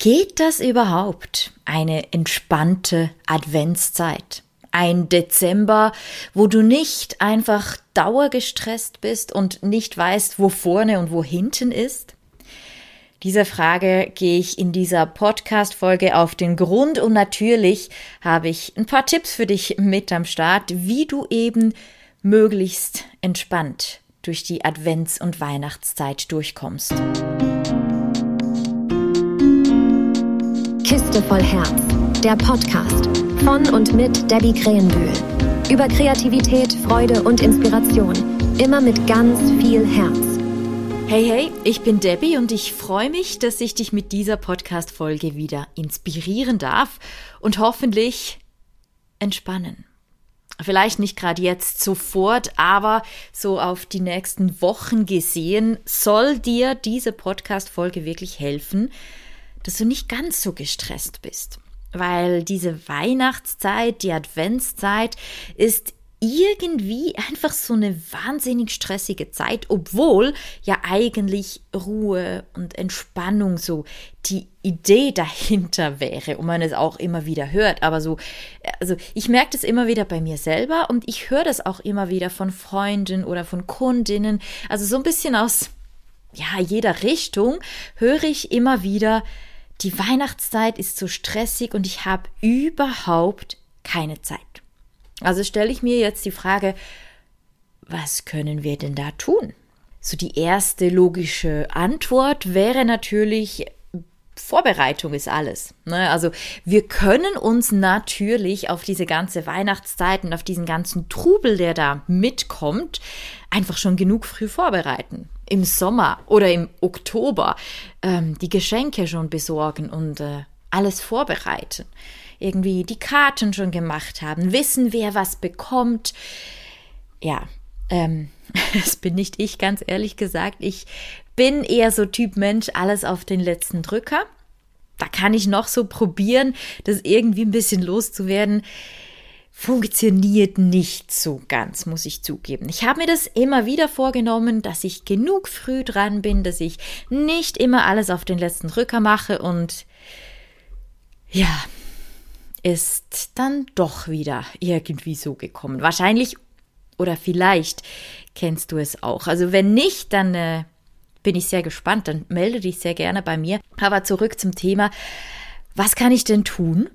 Geht das überhaupt? Eine entspannte Adventszeit? Ein Dezember, wo du nicht einfach dauergestresst bist und nicht weißt, wo vorne und wo hinten ist? Dieser Frage gehe ich in dieser Podcast-Folge auf den Grund und natürlich habe ich ein paar Tipps für dich mit am Start, wie du eben möglichst entspannt durch die Advents- und Weihnachtszeit durchkommst. Kiste voll Herz, der Podcast von und mit Debbie Krähenbühl. Über Kreativität, Freude und Inspiration. Immer mit ganz viel Herz. Hey, hey, ich bin Debbie und ich freue mich, dass ich dich mit dieser Podcast-Folge wieder inspirieren darf und hoffentlich entspannen. Vielleicht nicht gerade jetzt sofort, aber so auf die nächsten Wochen gesehen, soll dir diese Podcast-Folge wirklich helfen, dass du nicht ganz so gestresst bist. Weil diese Weihnachtszeit, die Adventszeit ist irgendwie einfach so eine wahnsinnig stressige Zeit, obwohl ja eigentlich Ruhe und Entspannung so die Idee dahinter wäre und man es auch immer wieder hört. Aber so, also ich merke das immer wieder bei mir selber und ich höre das auch immer wieder von Freunden oder von Kundinnen. Also so ein bisschen aus ja, jeder Richtung höre ich immer wieder, die Weihnachtszeit ist so stressig und ich habe überhaupt keine Zeit. Also stelle ich mir jetzt die Frage, was können wir denn da tun? So die erste logische Antwort wäre natürlich, Vorbereitung ist alles. Ne? Also wir können uns natürlich auf diese ganze Weihnachtszeit und auf diesen ganzen Trubel, der da mitkommt, einfach schon genug früh vorbereiten. Im Sommer oder im Oktober ähm, die Geschenke schon besorgen und äh, alles vorbereiten. Irgendwie die Karten schon gemacht haben, wissen, wer was bekommt. Ja, ähm, das bin nicht ich, ganz ehrlich gesagt. Ich bin eher so Typ Mensch, alles auf den letzten Drücker. Da kann ich noch so probieren, das irgendwie ein bisschen loszuwerden. Funktioniert nicht so ganz, muss ich zugeben. Ich habe mir das immer wieder vorgenommen, dass ich genug früh dran bin, dass ich nicht immer alles auf den letzten Drücker mache und ja, ist dann doch wieder irgendwie so gekommen. Wahrscheinlich oder vielleicht kennst du es auch. Also wenn nicht, dann äh, bin ich sehr gespannt. Dann melde dich sehr gerne bei mir. Aber zurück zum Thema. Was kann ich denn tun,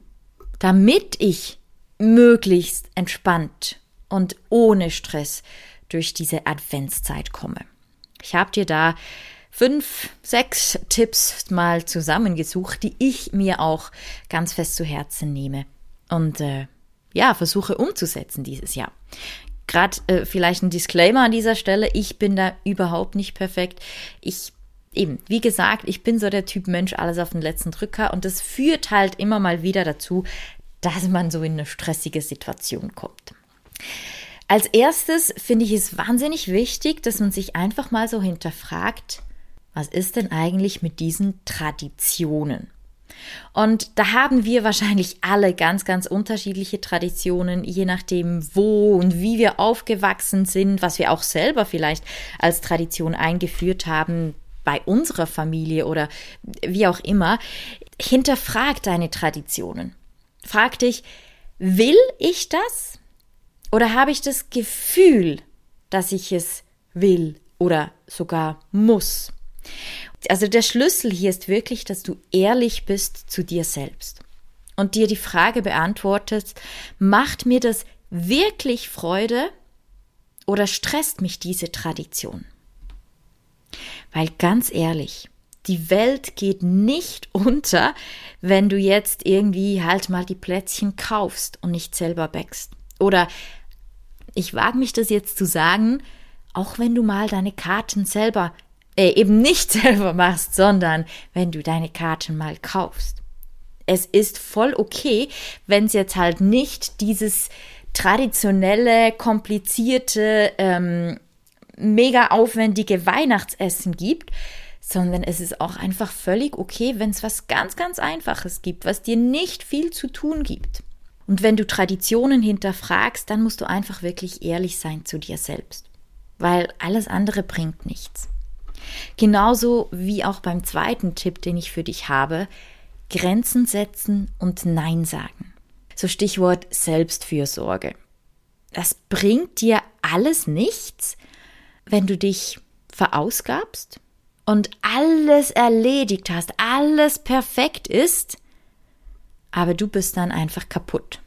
damit ich möglichst entspannt und ohne Stress durch diese Adventszeit komme? Ich habe dir da fünf, sechs Tipps mal zusammengesucht, die ich mir auch ganz fest zu Herzen nehme und äh, ja, versuche umzusetzen dieses Jahr. Gerade äh, vielleicht ein Disclaimer an dieser Stelle, ich bin da überhaupt nicht perfekt. Ich eben, wie gesagt, ich bin so der Typ Mensch, alles auf den letzten Drücker und das führt halt immer mal wieder dazu, dass man so in eine stressige Situation kommt. Als erstes finde ich es wahnsinnig wichtig, dass man sich einfach mal so hinterfragt, was ist denn eigentlich mit diesen Traditionen? Und da haben wir wahrscheinlich alle ganz, ganz unterschiedliche Traditionen, je nachdem, wo und wie wir aufgewachsen sind, was wir auch selber vielleicht als Tradition eingeführt haben bei unserer Familie oder wie auch immer. Hinterfrag deine Traditionen. Frag dich, will ich das? Oder habe ich das Gefühl, dass ich es will oder sogar muss? Also der Schlüssel hier ist wirklich, dass du ehrlich bist zu dir selbst und dir die Frage beantwortest, macht mir das wirklich Freude oder stresst mich diese Tradition? Weil ganz ehrlich, die Welt geht nicht unter, wenn du jetzt irgendwie halt mal die Plätzchen kaufst und nicht selber bäckst. Oder ich wage mich das jetzt zu sagen, auch wenn du mal deine Karten selber äh, eben nicht selber machst, sondern wenn du deine Karten mal kaufst. Es ist voll okay, wenn es jetzt halt nicht dieses traditionelle, komplizierte, ähm, mega aufwendige Weihnachtsessen gibt, sondern es ist auch einfach völlig okay, wenn es was ganz, ganz Einfaches gibt, was dir nicht viel zu tun gibt. Und wenn du Traditionen hinterfragst, dann musst du einfach wirklich ehrlich sein zu dir selbst, weil alles andere bringt nichts. Genauso wie auch beim zweiten Tipp, den ich für dich habe, Grenzen setzen und Nein sagen. So Stichwort Selbstfürsorge. Das bringt dir alles nichts, wenn du dich verausgabst und alles erledigt hast, alles perfekt ist, aber du bist dann einfach kaputt.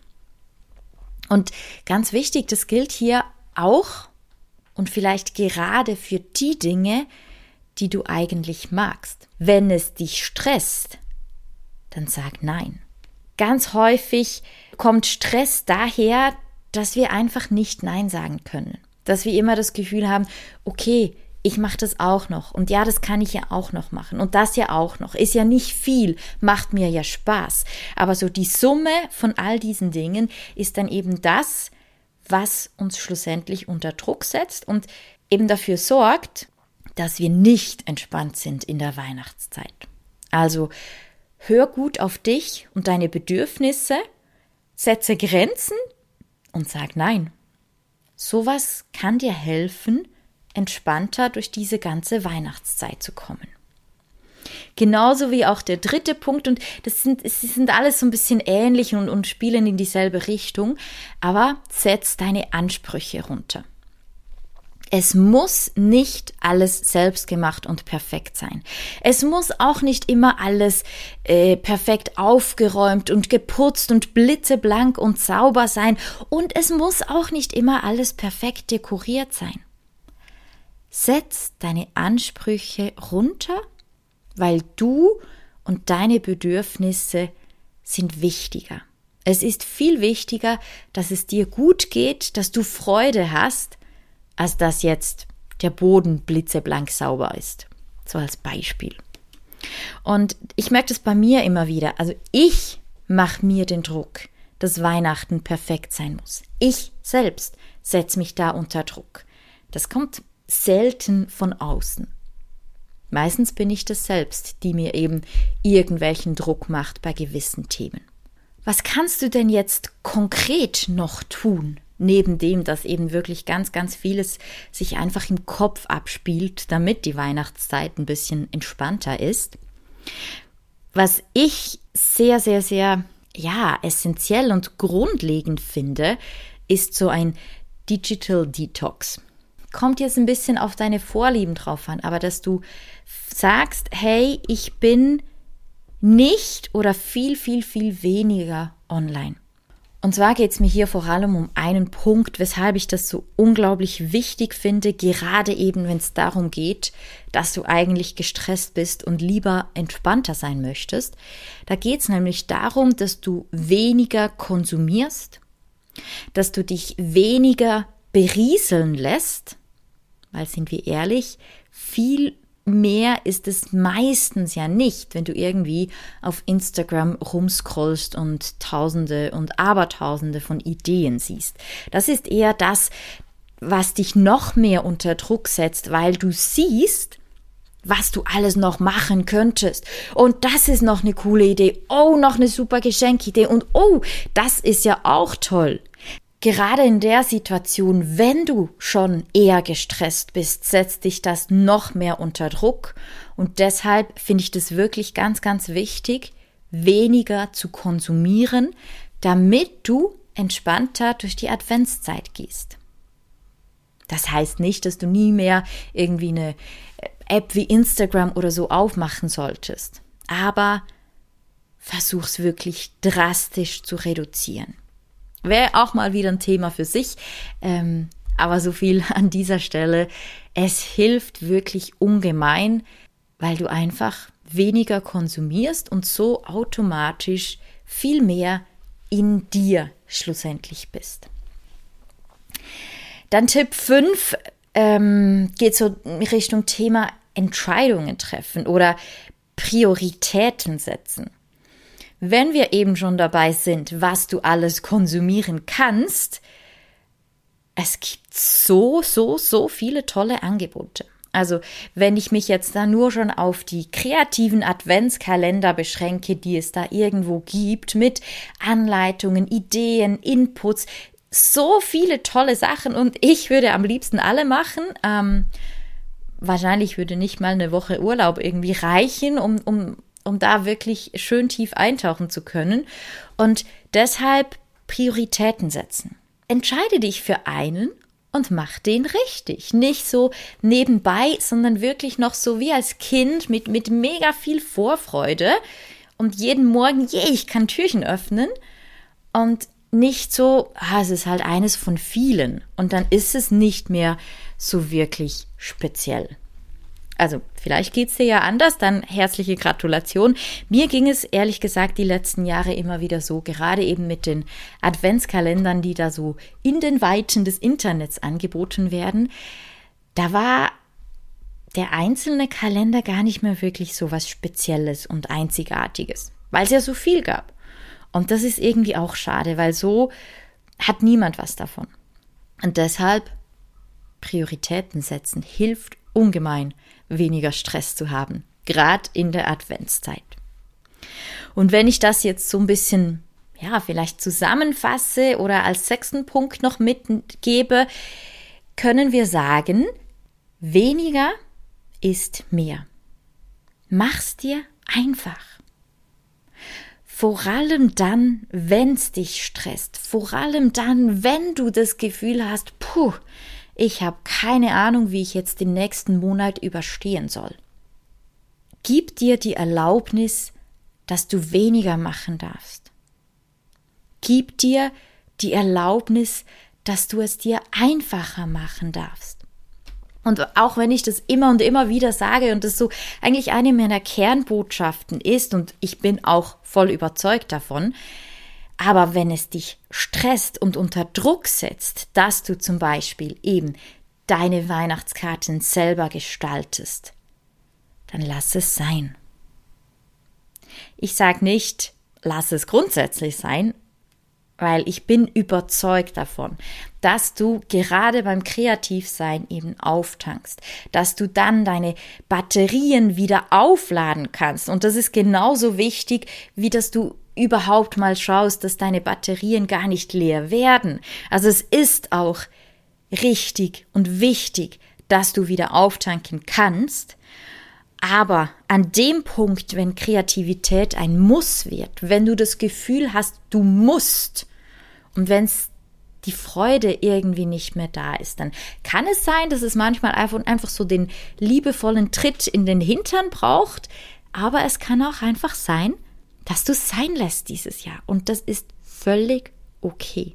Und ganz wichtig, das gilt hier auch und vielleicht gerade für die Dinge, die du eigentlich magst. Wenn es dich stresst, dann sag nein. Ganz häufig kommt Stress daher, dass wir einfach nicht nein sagen können. Dass wir immer das Gefühl haben, okay, ich mache das auch noch und ja, das kann ich ja auch noch machen und das ja auch noch. Ist ja nicht viel, macht mir ja Spaß. Aber so die Summe von all diesen Dingen ist dann eben das, was uns schlussendlich unter Druck setzt und eben dafür sorgt, dass wir nicht entspannt sind in der Weihnachtszeit. Also hör gut auf dich und deine Bedürfnisse, setze Grenzen und sag Nein. Sowas kann dir helfen, entspannter durch diese ganze Weihnachtszeit zu kommen. Genauso wie auch der dritte Punkt, und das sind, sie sind alles so ein bisschen ähnlich und, und spielen in dieselbe Richtung, aber setz deine Ansprüche runter. Es muss nicht alles selbstgemacht und perfekt sein. Es muss auch nicht immer alles äh, perfekt aufgeräumt und geputzt und blitzeblank und sauber sein. Und es muss auch nicht immer alles perfekt dekoriert sein. Setz deine Ansprüche runter, weil du und deine Bedürfnisse sind wichtiger. Es ist viel wichtiger, dass es dir gut geht, dass du Freude hast, als dass jetzt der Boden blitzeblank sauber ist. So als Beispiel. Und ich merke das bei mir immer wieder. Also ich mache mir den Druck, dass Weihnachten perfekt sein muss. Ich selbst setze mich da unter Druck. Das kommt selten von außen. Meistens bin ich das selbst, die mir eben irgendwelchen Druck macht bei gewissen Themen. Was kannst du denn jetzt konkret noch tun, neben dem, dass eben wirklich ganz, ganz vieles sich einfach im Kopf abspielt, damit die Weihnachtszeit ein bisschen entspannter ist. Was ich sehr, sehr, sehr, ja, essentiell und grundlegend finde, ist so ein Digital Detox. Kommt jetzt ein bisschen auf deine Vorlieben drauf an, aber dass du sagst, hey, ich bin nicht oder viel, viel, viel weniger online. Und zwar geht es mir hier vor allem um einen Punkt, weshalb ich das so unglaublich wichtig finde, gerade eben, wenn es darum geht, dass du eigentlich gestresst bist und lieber entspannter sein möchtest. Da geht es nämlich darum, dass du weniger konsumierst, dass du dich weniger berieseln lässt, weil sind wir ehrlich, viel mehr ist es meistens ja nicht, wenn du irgendwie auf Instagram rumscrollst und Tausende und Abertausende von Ideen siehst. Das ist eher das, was dich noch mehr unter Druck setzt, weil du siehst, was du alles noch machen könntest. Und das ist noch eine coole Idee. Oh, noch eine super Geschenkidee. Und oh, das ist ja auch toll. Gerade in der Situation, wenn du schon eher gestresst bist, setzt dich das noch mehr unter Druck. Und deshalb finde ich das wirklich ganz, ganz wichtig, weniger zu konsumieren, damit du entspannter durch die Adventszeit gehst. Das heißt nicht, dass du nie mehr irgendwie eine App wie Instagram oder so aufmachen solltest. Aber versuch's wirklich drastisch zu reduzieren. Wäre auch mal wieder ein Thema für sich. Ähm, aber so viel an dieser Stelle. Es hilft wirklich ungemein, weil du einfach weniger konsumierst und so automatisch viel mehr in dir schlussendlich bist. Dann Tipp 5 ähm, geht so Richtung Thema Entscheidungen treffen oder Prioritäten setzen. Wenn wir eben schon dabei sind, was du alles konsumieren kannst, es gibt so, so, so viele tolle Angebote. Also wenn ich mich jetzt da nur schon auf die kreativen Adventskalender beschränke, die es da irgendwo gibt, mit Anleitungen, Ideen, Inputs, so viele tolle Sachen und ich würde am liebsten alle machen. Ähm, wahrscheinlich würde nicht mal eine Woche Urlaub irgendwie reichen, um, um um da wirklich schön tief eintauchen zu können. Und deshalb Prioritäten setzen. Entscheide dich für einen und mach den richtig. Nicht so nebenbei, sondern wirklich noch so wie als Kind mit, mit mega viel Vorfreude und jeden Morgen, je, yeah, ich kann Türchen öffnen und nicht so, ah, es ist halt eines von vielen und dann ist es nicht mehr so wirklich speziell. Also vielleicht geht's dir ja anders, dann herzliche Gratulation. Mir ging es ehrlich gesagt die letzten Jahre immer wieder so, gerade eben mit den Adventskalendern, die da so in den Weiten des Internets angeboten werden. Da war der einzelne Kalender gar nicht mehr wirklich so was Spezielles und Einzigartiges, weil es ja so viel gab. Und das ist irgendwie auch schade, weil so hat niemand was davon. Und deshalb Prioritäten setzen hilft ungemein weniger Stress zu haben, gerade in der Adventszeit. Und wenn ich das jetzt so ein bisschen, ja, vielleicht zusammenfasse oder als sechsten Punkt noch mitgebe, können wir sagen, weniger ist mehr. Mach's dir einfach. Vor allem dann, wenn's dich stresst. Vor allem dann, wenn du das Gefühl hast, puh, ich habe keine Ahnung, wie ich jetzt den nächsten Monat überstehen soll. Gib dir die Erlaubnis, dass du weniger machen darfst. Gib dir die Erlaubnis, dass du es dir einfacher machen darfst. Und auch wenn ich das immer und immer wieder sage und das so eigentlich eine meiner Kernbotschaften ist und ich bin auch voll überzeugt davon, aber wenn es dich stresst und unter Druck setzt, dass du zum Beispiel eben deine Weihnachtskarten selber gestaltest, dann lass es sein. Ich sage nicht, lass es grundsätzlich sein, weil ich bin überzeugt davon, dass du gerade beim Kreativsein eben auftankst, dass du dann deine Batterien wieder aufladen kannst. Und das ist genauso wichtig, wie dass du überhaupt mal schaust, dass deine Batterien gar nicht leer werden. Also es ist auch richtig und wichtig, dass du wieder auftanken kannst. Aber an dem Punkt, wenn Kreativität ein Muss wird, wenn du das Gefühl hast, du musst und wenn es die Freude irgendwie nicht mehr da ist, dann kann es sein, dass es manchmal einfach, einfach so den liebevollen Tritt in den Hintern braucht, aber es kann auch einfach sein, dass du es sein lässt dieses Jahr. Und das ist völlig okay.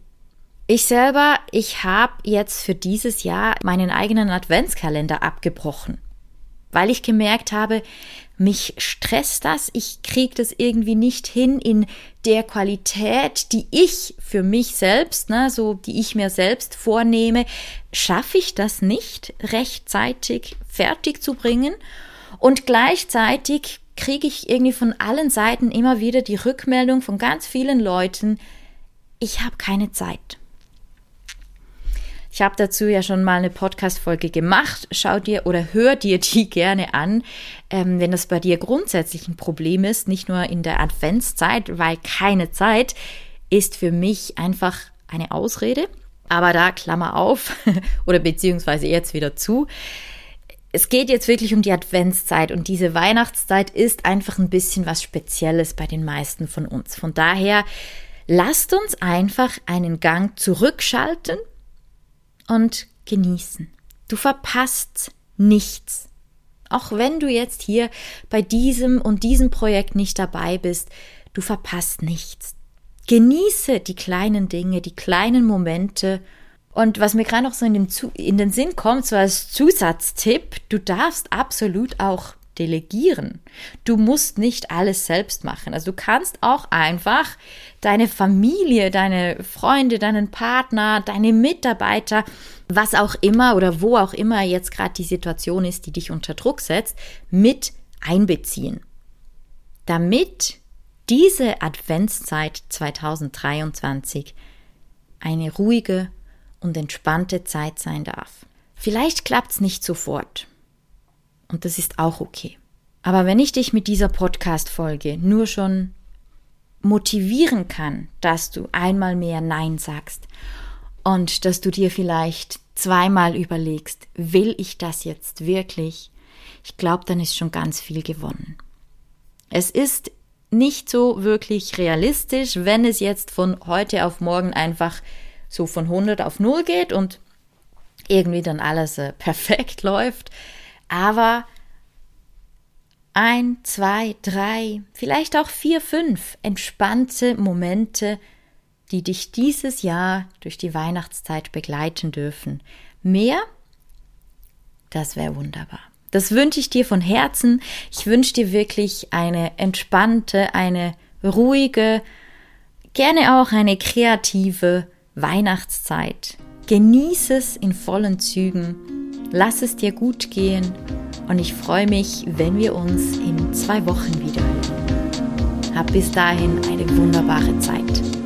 Ich selber, ich habe jetzt für dieses Jahr meinen eigenen Adventskalender abgebrochen, weil ich gemerkt habe, mich stresst das, ich kriege das irgendwie nicht hin in der Qualität, die ich für mich selbst, ne, so die ich mir selbst vornehme, schaffe ich das nicht rechtzeitig fertig zu bringen und gleichzeitig kriege ich irgendwie von allen Seiten immer wieder die Rückmeldung von ganz vielen Leuten, ich habe keine Zeit. Ich habe dazu ja schon mal eine Podcast-Folge gemacht. Schau dir oder hör dir die gerne an, ähm, wenn das bei dir grundsätzlich ein Problem ist, nicht nur in der Adventszeit, weil keine Zeit ist für mich einfach eine Ausrede. Aber da Klammer auf oder beziehungsweise jetzt wieder zu es geht jetzt wirklich um die Adventszeit und diese Weihnachtszeit ist einfach ein bisschen was Spezielles bei den meisten von uns. Von daher lasst uns einfach einen Gang zurückschalten und genießen. Du verpasst nichts. Auch wenn du jetzt hier bei diesem und diesem Projekt nicht dabei bist, du verpasst nichts. Genieße die kleinen Dinge, die kleinen Momente und was mir gerade noch so in den, in den Sinn kommt, so als Zusatztipp, du darfst absolut auch delegieren. Du musst nicht alles selbst machen. Also du kannst auch einfach deine Familie, deine Freunde, deinen Partner, deine Mitarbeiter, was auch immer oder wo auch immer jetzt gerade die Situation ist, die dich unter Druck setzt, mit einbeziehen. Damit diese Adventszeit 2023 eine ruhige und entspannte Zeit sein darf. Vielleicht klappt's nicht sofort. Und das ist auch okay. Aber wenn ich dich mit dieser Podcast-Folge nur schon motivieren kann, dass du einmal mehr Nein sagst und dass du dir vielleicht zweimal überlegst, will ich das jetzt wirklich? Ich glaube, dann ist schon ganz viel gewonnen. Es ist nicht so wirklich realistisch, wenn es jetzt von heute auf morgen einfach so von 100 auf 0 geht und irgendwie dann alles äh, perfekt läuft. Aber ein, zwei, drei, vielleicht auch vier, fünf entspannte Momente, die dich dieses Jahr durch die Weihnachtszeit begleiten dürfen. Mehr? Das wäre wunderbar. Das wünsche ich dir von Herzen. Ich wünsche dir wirklich eine entspannte, eine ruhige, gerne auch eine kreative Weihnachtszeit. Genieße es in vollen Zügen. Lass es dir gut gehen. Und ich freue mich, wenn wir uns in zwei Wochen wieder hören. Hab bis dahin eine wunderbare Zeit.